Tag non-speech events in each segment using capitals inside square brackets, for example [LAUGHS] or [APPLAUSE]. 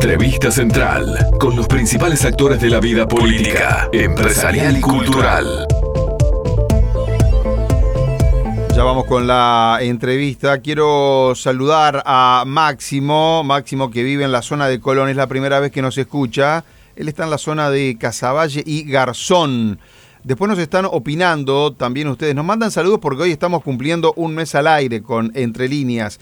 Entrevista Central con los principales actores de la vida política, empresarial y cultural. Ya vamos con la entrevista. Quiero saludar a Máximo, Máximo que vive en la zona de Colón, es la primera vez que nos escucha. Él está en la zona de Casaballe y Garzón. Después nos están opinando también ustedes. Nos mandan saludos porque hoy estamos cumpliendo un mes al aire con Entre Líneas.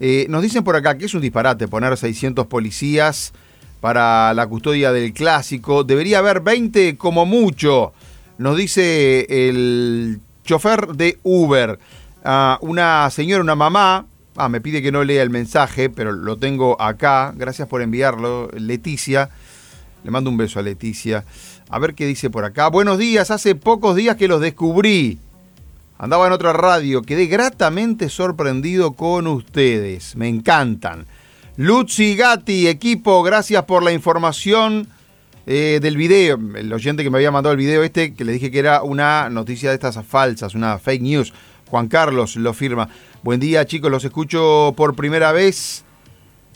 Eh, nos dicen por acá que es un disparate poner 600 policías para la custodia del clásico. Debería haber 20 como mucho. Nos dice el chofer de Uber. Ah, una señora, una mamá. Ah, me pide que no lea el mensaje, pero lo tengo acá. Gracias por enviarlo, Leticia. Le mando un beso a Leticia. A ver qué dice por acá. Buenos días, hace pocos días que los descubrí. Andaba en otra radio, quedé gratamente sorprendido con ustedes. Me encantan. Luzzi Gatti, equipo, gracias por la información eh, del video. El oyente que me había mandado el video este, que le dije que era una noticia de estas falsas, una fake news. Juan Carlos lo firma. Buen día chicos, los escucho por primera vez.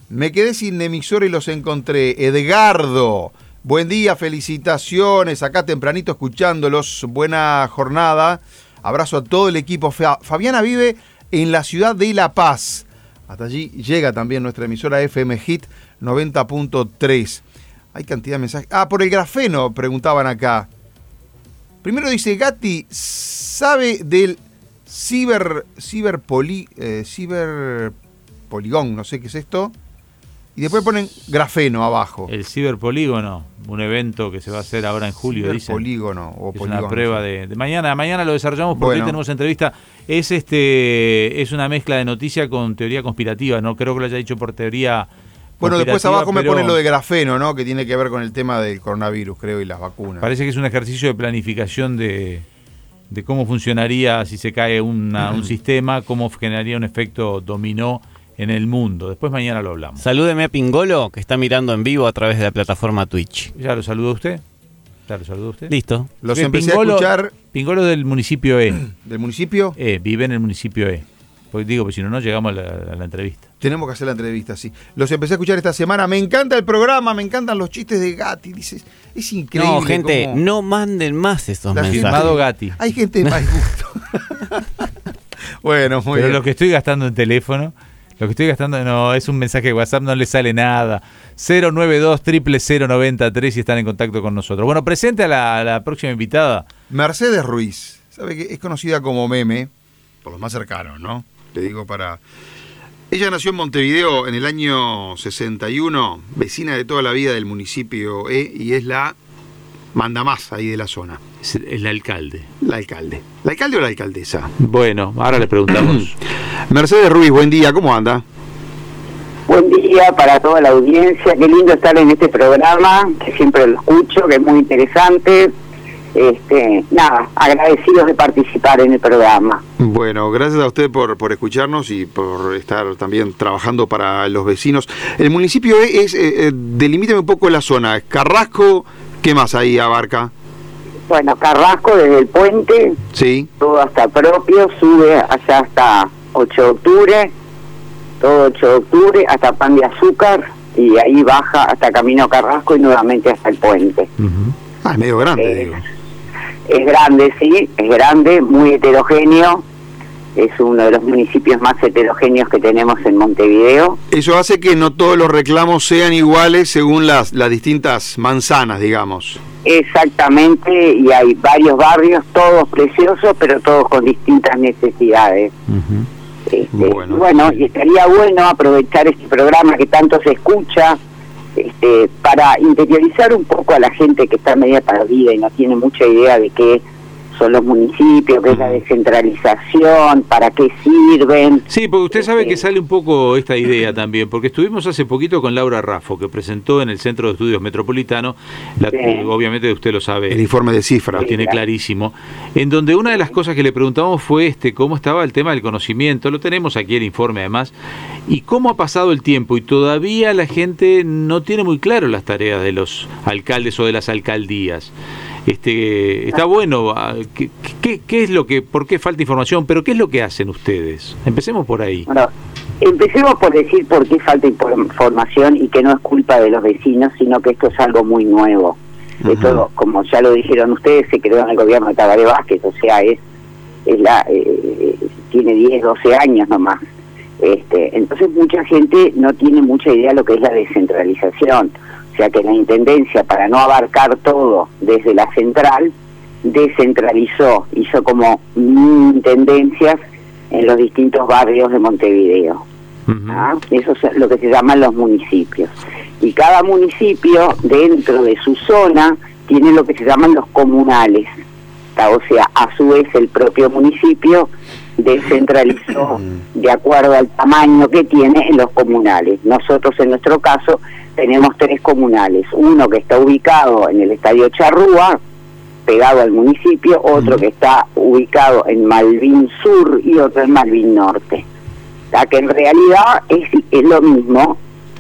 Me quedé sin emisor y los encontré. Edgardo, buen día, felicitaciones. Acá tempranito escuchándolos. Buena jornada. Abrazo a todo el equipo. Fabiana vive en la ciudad de La Paz. Hasta allí llega también nuestra emisora FM Hit 90.3. Hay cantidad de mensajes. Ah, por el grafeno, preguntaban acá. Primero dice Gatti, ¿sabe del ciber, eh, ciberpoligón? No sé qué es esto. Y después ponen grafeno abajo. El ciberpolígono, un evento que se va a hacer ahora en julio, dicen. Polígono o es una prueba de, mañana. Mañana lo desarrollamos porque hoy tenemos entrevista. Es este es una mezcla de noticia con teoría conspirativa. No creo que lo haya dicho por teoría. Bueno, después abajo me ponen lo de grafeno, ¿no? Que tiene que ver con el tema del coronavirus, creo, y las vacunas. Parece que es un ejercicio de planificación de, de cómo funcionaría si se cae un sistema, cómo generaría un efecto dominó en el mundo. Después mañana lo hablamos. Salúdeme a Pingolo, que está mirando en vivo a través de la plataforma Twitch. ¿Ya lo saludo a usted? ¿Ya lo saludo a usted? Listo. Los empecé a escuchar. Pingolo del municipio E. [CLEARS THROAT] ¿Del municipio? E, vive en el municipio E. Porque digo, pues si no, no llegamos a la, entrevista. Tenemos que hacer la entrevista, sí. Los empecé a escuchar esta semana. Me encanta el programa, me encantan los chistes de Gatti. Dices, es increíble. No, gente, no manden más estos mensajes. Gatti. Hay gente de más [LAUGHS] gusto. [LAUGHS] bueno, muy Pero bien. lo que estoy gastando en teléfono lo que estoy gastando no es un mensaje de WhatsApp, no le sale nada. 092 093 y están en contacto con nosotros. Bueno, presente a la, próxima invitada. Mercedes Ruiz. Sabe que es conocida como meme, por los más cercanos, ¿no? Le digo para. Ella nació en Montevideo en el año 61, vecina de toda la vida del municipio E, y es la manda más ahí de la zona. Es el alcalde. La alcalde. ¿La alcalde o la alcaldesa? Bueno, ahora le preguntamos. [CLEARS THROAT] Mercedes Ruiz, buen día, ¿cómo anda? Buen día para toda la audiencia, qué lindo estar en este programa, que siempre lo escucho, que es muy interesante. Este, nada, agradecidos de participar en el programa. Bueno, gracias a usted por, por escucharnos y por estar también trabajando para los vecinos. El municipio es, eh, eh, delimíteme un poco la zona, Carrasco, ¿qué más ahí abarca? Bueno, Carrasco desde el puente, sí. todo hasta propio, sube allá hasta 8 de octubre, todo 8 de octubre, hasta Pan de Azúcar, y ahí baja hasta Camino Carrasco y nuevamente hasta el puente. Ah, es medio grande, Eh, digo. Es grande, sí, es grande, muy heterogéneo, es uno de los municipios más heterogéneos que tenemos en Montevideo. Eso hace que no todos los reclamos sean iguales según las, las distintas manzanas, digamos. Exactamente, y hay varios barrios, todos preciosos, pero todos con distintas necesidades. Este, Bueno. bueno, y estaría bueno aprovechar este programa que tanto se escucha este, para interiorizar un poco a la gente que está media perdida y no tiene mucha idea de qué los municipios, qué es la descentralización, para qué sirven. Sí, porque usted sabe que Este, sale un poco esta idea también, porque estuvimos hace poquito con Laura Raffo, que presentó en el Centro de Estudios Metropolitano, la- Sí. obviamente usted lo sabe. El informe de cifra. lo tiene clarísimo, en donde una de las cosas que le preguntamos fue este, cómo estaba el tema del conocimiento, lo tenemos aquí el informe además, y cómo ha pasado el tiempo y todavía la gente no tiene muy claro las tareas de los alcaldes o de las alcaldías. Este, está bueno, ah, ¿qué, qué, qué es lo que, por qué falta información, pero qué es lo que hacen ustedes? Empecemos por ahí. Bueno, Empecemos por decir por qué falta información y que no es culpa de los vecinos, sino que esto es algo muy nuevo. Esto, como ya lo dijeron ustedes, se creó en el gobierno de Tabaré Vázquez, o sea, es, es la, eh, tiene 10, 12 años nomás. Este, entonces mucha gente no tiene mucha idea de lo que es la descentralización. O sea que la Intendencia, para no abarcar todo desde la central, descentralizó, hizo como intendencias en los distintos barrios de Montevideo. ¿Ah? Eso es lo que se llaman los municipios. Y cada municipio dentro de su zona tiene lo que se llaman los comunales. O sea, a su vez el propio municipio descentralizó de acuerdo al tamaño que tiene en los comunales. Nosotros en nuestro caso tenemos tres comunales, uno que está ubicado en el Estadio Charrúa, pegado al municipio, otro que está ubicado en Malvin Sur y otro en Malvin Norte. O que en realidad es, es lo mismo,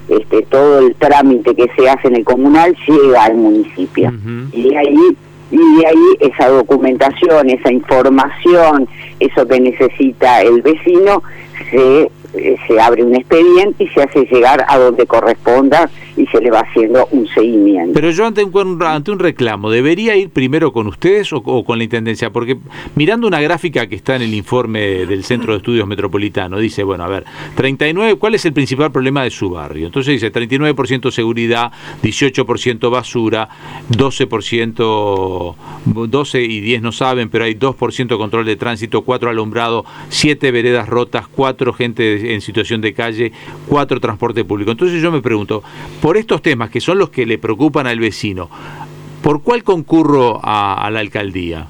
este, todo el trámite que se hace en el comunal llega al municipio. Y de ahí y de ahí esa documentación, esa información, eso que necesita el vecino, se eh, se abre un expediente y se hace llegar a donde corresponda y se le va haciendo un seguimiento. Pero yo ante un, ante un reclamo, ¿debería ir primero con ustedes o, con la Intendencia? Porque mirando una gráfica que está en el informe del Centro de Estudios Metropolitano, dice, bueno, a ver, 39, ¿cuál es el principal problema de su barrio? Entonces dice 39% seguridad, 18% basura, 12%, 12 y 10 no saben, pero hay 2% control de tránsito, 4 alumbrado, 7 veredas rotas, 4 gente en situación de calle, cuatro transporte público. Entonces yo me pregunto, por estos temas que son los que le preocupan al vecino, ¿por cuál concurro a, la alcaldía?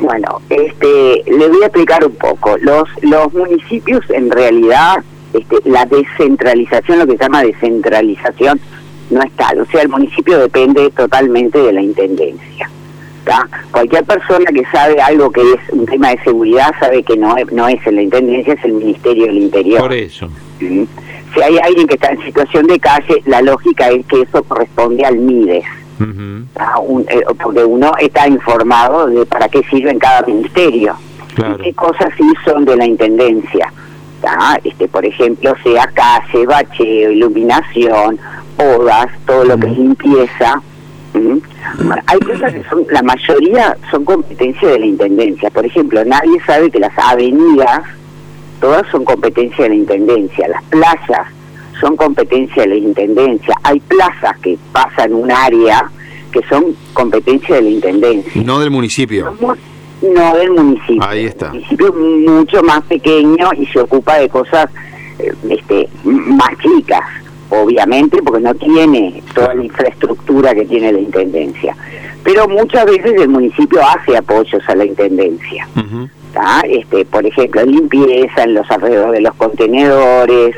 Bueno, este, le voy a explicar un poco. Los, los municipios, en realidad, este, la descentralización, lo que se llama descentralización, no es tal. O sea, el municipio depende totalmente de la intendencia. Cualquier persona que sabe algo que es un tema de seguridad sabe que no es, no es en la Intendencia, es el Ministerio del Interior. Por eso. Si hay alguien que está en situación de calle, la lógica es que eso corresponde al MIDES. Eh, porque uno está informado de para qué sirve en cada ministerio y qué cosas sí son de la intendencia. Este, por ejemplo, sea calle, bacheo, iluminación, podas, todo lo que es limpieza, hay cosas que son, la mayoría son competencia de la Intendencia. Por ejemplo, nadie sabe que las avenidas, todas son competencia de la Intendencia. Las playas son competencia de la Intendencia. Hay plazas que pasan un área que son competencia de la Intendencia. No del municipio. No del municipio. Ahí está. El municipio es mucho más pequeño y se ocupa de cosas eh, este, más chicas obviamente, porque no tiene toda la infraestructura que tiene la Intendencia. Pero muchas veces el municipio hace apoyos a la Intendencia. Este, por ejemplo, limpieza en los alrededores de los contenedores.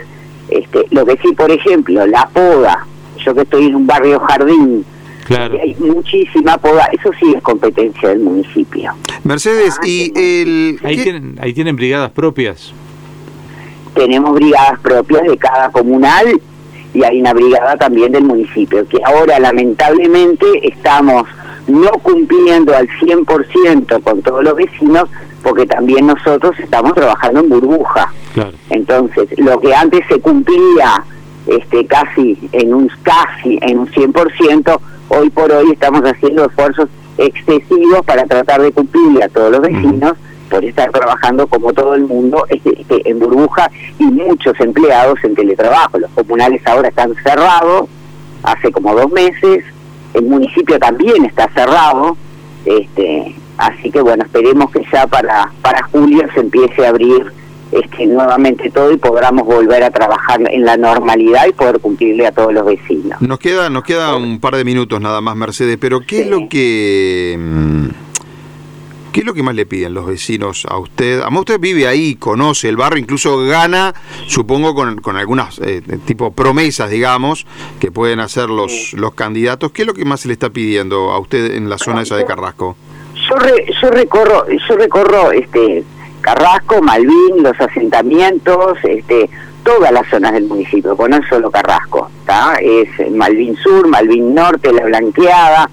Este, lo que sí, por ejemplo, la poda. Yo que estoy en un barrio jardín, Claro. Hay muchísima poda, eso sí es competencia del municipio. Mercedes, y el... Ahí tienen, ahí tienen brigadas propias. Tenemos brigadas propias de cada comunal y hay una brigada también del municipio, que ahora lamentablemente estamos no cumpliendo al 100% con todos los vecinos, porque también nosotros estamos trabajando en burbuja. Entonces, lo que antes se cumplía este casi en un casi en un 100%, hoy por hoy estamos haciendo esfuerzos excesivos para tratar de cumplirle a todos los vecinos por estar trabajando como todo el mundo este, este, en burbuja y muchos empleados en teletrabajo. Los comunales ahora están cerrados, hace como dos meses, el municipio también está cerrado, este, así que bueno, esperemos que ya para, para julio se empiece a abrir este, nuevamente todo y podamos volver a trabajar en la normalidad y poder cumplirle a todos los vecinos. Nos queda, nos queda un par de minutos nada más, Mercedes, pero ¿qué es lo que... Mm, ¿Qué es lo que más le piden los vecinos a usted? Además, usted vive ahí, conoce el barrio, incluso gana, supongo, con, con algunas eh, tipo promesas, digamos, que pueden hacer los, los candidatos. ¿Qué es lo que más se le está pidiendo a usted en la zona esa de Carrasco? Yo, recorro, yo recorro este Carrasco, Malvin, los asentamientos, este todas las zonas del municipio, no es solo Carrasco, ¿está? es Malvin Sur, Malvin Norte, La Blanqueada,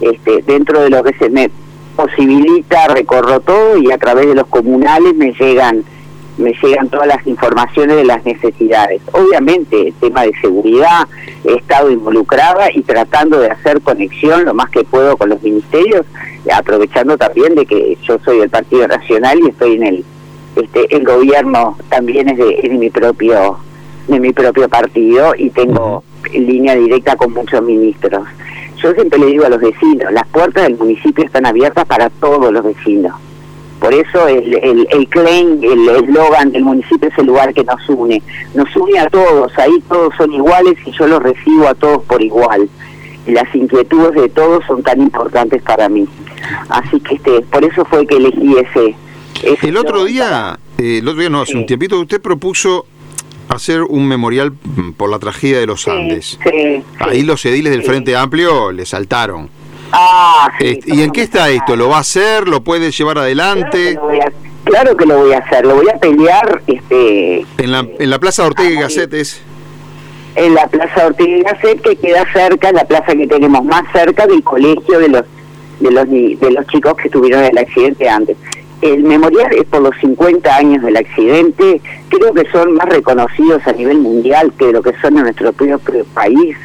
este, dentro de lo que se me posibilita, recorro todo y a través de los comunales me llegan me llegan todas las informaciones de las necesidades. Obviamente, el tema de seguridad, he estado involucrada y tratando de hacer conexión lo más que puedo con los ministerios, aprovechando también de que yo soy del Partido Nacional y estoy en el este el gobierno también es de, mi propio de mi propio partido y tengo línea directa con muchos ministros. Yo siempre le digo a los vecinos, las puertas del municipio están abiertas para todos los vecinos. Por eso el, el, el claim, el eslogan del municipio es el lugar que nos une. Nos une a todos, ahí todos son iguales y yo los recibo a todos por igual. Y las inquietudes de todos son tan importantes para mí. Así que este, por eso fue que elegí ese. ese El otro día, eh, el otro día no, hace Sí. un tiempito, usted propuso hacer un memorial por la tragedia de los Sí, Andes. sí, Ahí los ediles del. Frente Amplio le saltaron. Ah, sí, Este, ¿Y en qué está esto? ¿Lo va a hacer? ¿Lo puede llevar Claro que adelante? a- Claro que lo voy a hacer, lo voy a pelear este En la, en la Plaza Ortega y Gasset es... en la Plaza Ortega y Gasset, que queda cerca, la plaza que tenemos más cerca del colegio de los de los de los chicos que tuvieron el accidente antes. El memorial es por los 50 años del accidente, creo que son más reconocidos a nivel mundial que lo que son en nuestro propio país,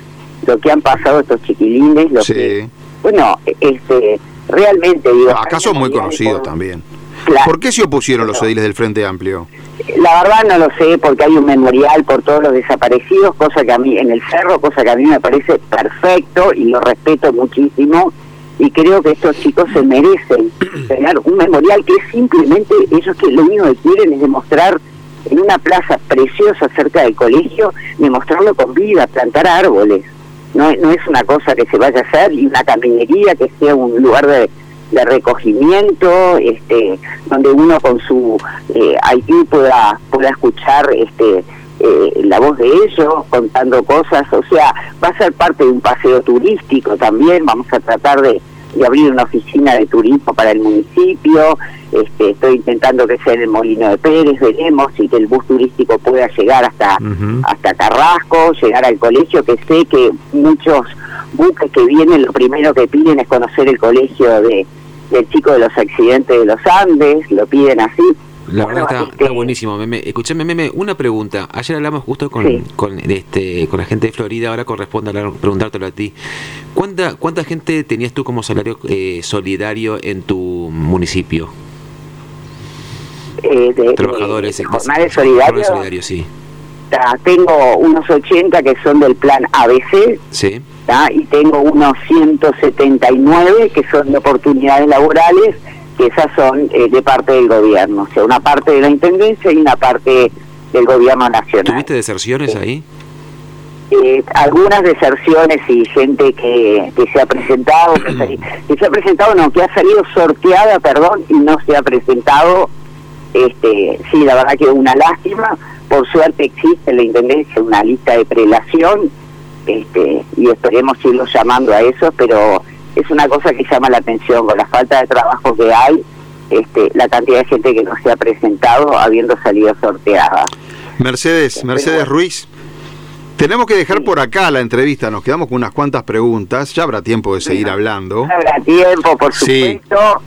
lo que han pasado estos chiquilines, lo Sí. que, bueno, este, realmente digo... Acá son muy conocidos por- también. Claro. ¿Por qué se opusieron los ediles del Frente Amplio? La verdad no lo sé porque hay un memorial por todos los desaparecidos, cosa que a mí en el cerro, cosa que a mí me parece perfecto y lo respeto muchísimo y creo que estos chicos se merecen [CLEARS THROAT] tener un memorial que es simplemente ellos que lo único que quieren es demostrar en una plaza preciosa cerca del colegio, demostrarlo con vida, plantar árboles. No, no es una cosa que se vaya a hacer y una caminería que sea un lugar de, de recogimiento, este, donde uno con su eh, IT pueda, pueda escuchar este, eh, la voz de ellos contando cosas, o sea, va a ser parte de un paseo turístico también, vamos a tratar de, de abrir una oficina de turismo para el municipio, este, estoy intentando que sea en el Molino de Pérez, veremos si que el bus turístico pueda llegar hasta, hasta Carrasco, llegar al colegio, que sé que muchos buques que vienen lo primero que piden es conocer el colegio de del chico de los accidentes de los Andes, lo piden así. La Bueno, verdad está, este, está buenísimo, Meme. Escuchame, Meme, una pregunta. Ayer hablamos justo con, Sí. con, este, con la gente de Florida, ahora corresponde hablar- preguntártelo a ti. ¿Cuánta, ¿Cuánta gente tenías tú como salario eh, solidario en tu municipio? eh, de, Trabajadores. eh, jornales jornales solidarios. solidarios, sí. Tengo unos 80 que son del plan ABC Sí. y tengo unos 179 que son de oportunidades laborales, que esas son eh, de parte del gobierno, o sea, una parte de la Intendencia y una parte del gobierno nacional. ¿Tuviste deserciones ahí? Eh, algunas deserciones y gente que, que se ha presentado, que, se- [CLEARS THROAT] que se ha presentado, no, que ha salido sorteada, perdón, y no se ha presentado. Este, sí, la verdad que una lástima. Por suerte existe en la Intendencia una lista de prelación este, y esperemos irlos llamando a eso, pero es una cosa que llama la atención con la falta de trabajo que hay, este, la cantidad de gente que no se ha presentado habiendo salido sorteada. Mercedes, Mercedes Ruiz. Tenemos que dejar por acá la entrevista, nos quedamos con unas cuantas preguntas, ya habrá tiempo de seguir hablando. Habrá tiempo, por Sí. supuesto.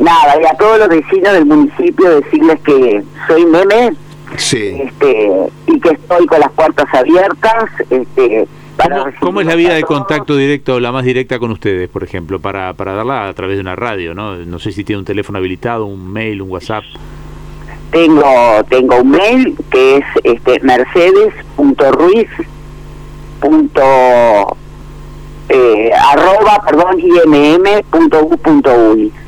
Nada, y a todos los vecinos del municipio decirles que soy meme Sí. este, y que estoy con las puertas abiertas. Este, para ¿Cómo, es la vía de contacto directo, la más directa con ustedes, por ejemplo, para, para darla a través de una radio, ¿no? No sé si tiene un teléfono habilitado, un mail, un WhatsApp. Tengo, tengo un mail que es este, mercedes.ruiz. eh, arroba, perdón, imm.u.uy.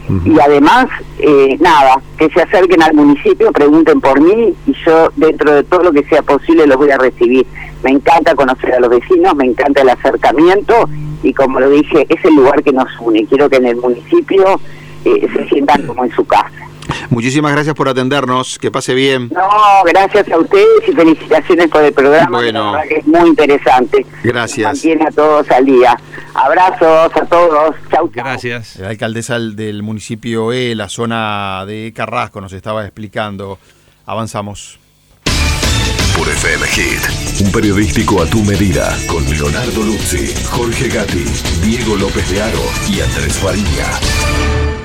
Ujú. Y además, eh, nada, que se acerquen al municipio, pregunten por mí y yo dentro de todo lo que sea posible los voy a recibir. Me encanta conocer a los vecinos, me encanta el acercamiento y como lo dije, es el lugar que nos une. Quiero que en el municipio eh, se sientan como en su casa. Muchísimas gracias por atendernos, que pase bien. No, gracias a ustedes y felicitaciones por el programa. Bueno. Que es muy interesante. Gracias. Nos Mantiene a todos al día. Abrazos a todos. Chau, chau. Gracias. La alcaldesa del municipio E, la zona de Carrasco, nos estaba explicando. Avanzamos. Por FM Hit, un periodístico a tu medida, con Leonardo Luzzi, Jorge Gatti, Diego López de Aro y Andrés Fariña.